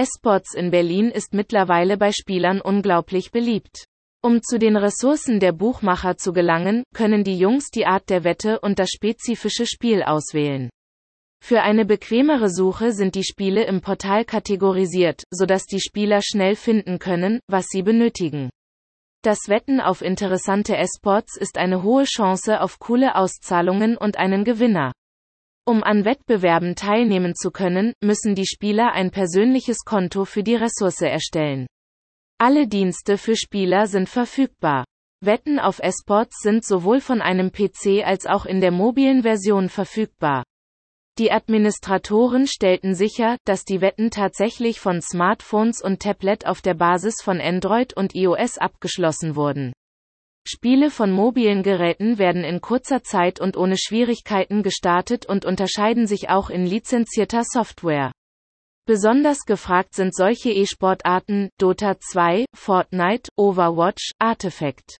Esports in Berlin ist mittlerweile bei Spielern unglaublich beliebt. Um zu den Ressourcen der Buchmacher zu gelangen, können die Jungs die Art der Wette und das spezifische Spiel auswählen. Für eine bequemere Suche sind die Spiele im Portal kategorisiert, sodass die Spieler schnell finden können, was sie benötigen. Das Wetten auf interessante Esports ist eine hohe Chance auf coole Auszahlungen und einen Gewinner. Um an Wettbewerben teilnehmen zu können, müssen die Spieler ein persönliches Konto für die Ressource erstellen. Alle Dienste für Spieler sind verfügbar. Wetten auf Esports sind sowohl von einem PC als auch in der mobilen Version verfügbar. Die Administratoren stellten sicher, dass die Wetten tatsächlich von Smartphones und Tablet auf der Basis von Android und iOS abgeschlossen wurden. Spiele von mobilen Geräten werden in kurzer Zeit und ohne Schwierigkeiten gestartet und unterscheiden sich auch in lizenzierter Software. Besonders gefragt sind solche E-Sportarten, Dota 2, Fortnite, Overwatch, Artifact.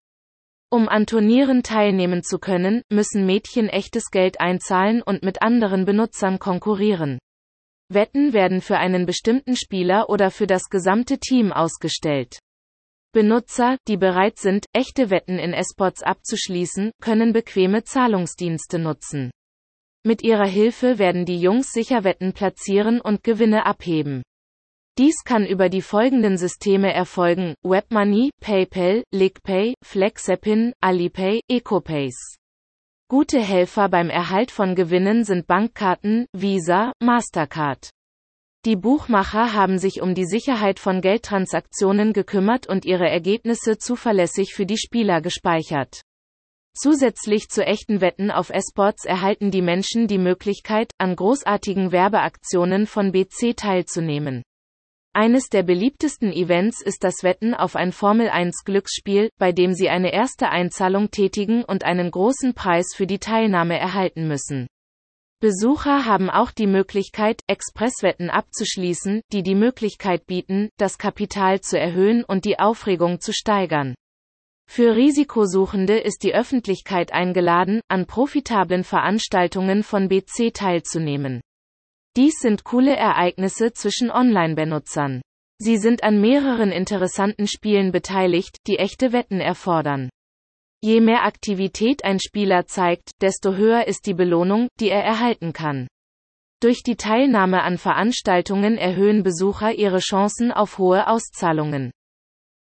Um an Turnieren teilnehmen zu können, müssen Mädchen echtes Geld einzahlen und mit anderen Benutzern konkurrieren. Wetten werden für einen bestimmten Spieler oder für das gesamte Team ausgestellt. Benutzer, die bereit sind, echte Wetten in Esports abzuschließen, können bequeme Zahlungsdienste nutzen. Mit ihrer Hilfe werden die Jungs sicher Wetten platzieren und Gewinne abheben. Dies kann über die folgenden Systeme erfolgen, WebMoney, PayPal, LickPay, FlexAppin, Alipay, EcoPace. Gute Helfer beim Erhalt von Gewinnen sind Bankkarten, Visa, Mastercard. Die Buchmacher haben sich um die Sicherheit von Geldtransaktionen gekümmert und ihre Ergebnisse zuverlässig für die Spieler gespeichert. Zusätzlich zu echten Wetten auf Esports erhalten die Menschen die Möglichkeit, an großartigen Werbeaktionen von BC teilzunehmen. Eines der beliebtesten Events ist das Wetten auf ein Formel 1 Glücksspiel, bei dem sie eine erste Einzahlung tätigen und einen großen Preis für die Teilnahme erhalten müssen. Besucher haben auch die Möglichkeit, Expresswetten abzuschließen, die die Möglichkeit bieten, das Kapital zu erhöhen und die Aufregung zu steigern. Für Risikosuchende ist die Öffentlichkeit eingeladen, an profitablen Veranstaltungen von BC teilzunehmen. Dies sind coole Ereignisse zwischen Online-Benutzern. Sie sind an mehreren interessanten Spielen beteiligt, die echte Wetten erfordern. Je mehr Aktivität ein Spieler zeigt, desto höher ist die Belohnung, die er erhalten kann. Durch die Teilnahme an Veranstaltungen erhöhen Besucher ihre Chancen auf hohe Auszahlungen.